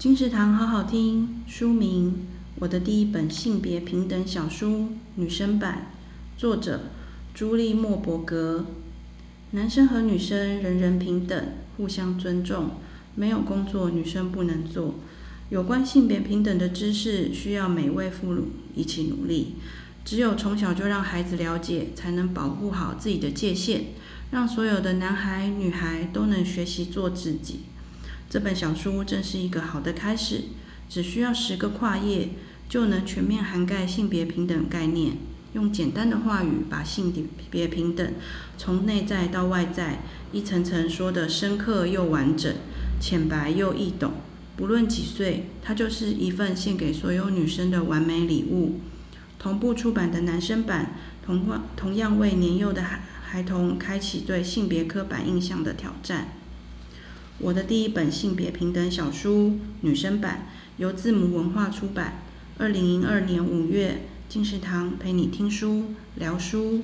金石堂好好听，书名《我的第一本性别平等小书》女生版，作者朱莉莫伯格。男生和女生人人平等，互相尊重。没有工作女生不能做。有关性别平等的知识，需要每位父母一起努力。只有从小就让孩子了解，才能保护好自己的界限，让所有的男孩女孩都能学习做自己。这本小书正是一个好的开始，只需要十个跨页，就能全面涵盖性别平等概念。用简单的话语，把性别平等从内在到外在，一层层说得深刻又完整，浅白又易懂。不论几岁，它就是一份献给所有女生的完美礼物。同步出版的男生版，同样同样为年幼的孩孩童开启对性别刻板印象的挑战。我的第一本性别平等小书，女生版，由字母文化出版，二零零二年五月，金石堂陪你听书聊书。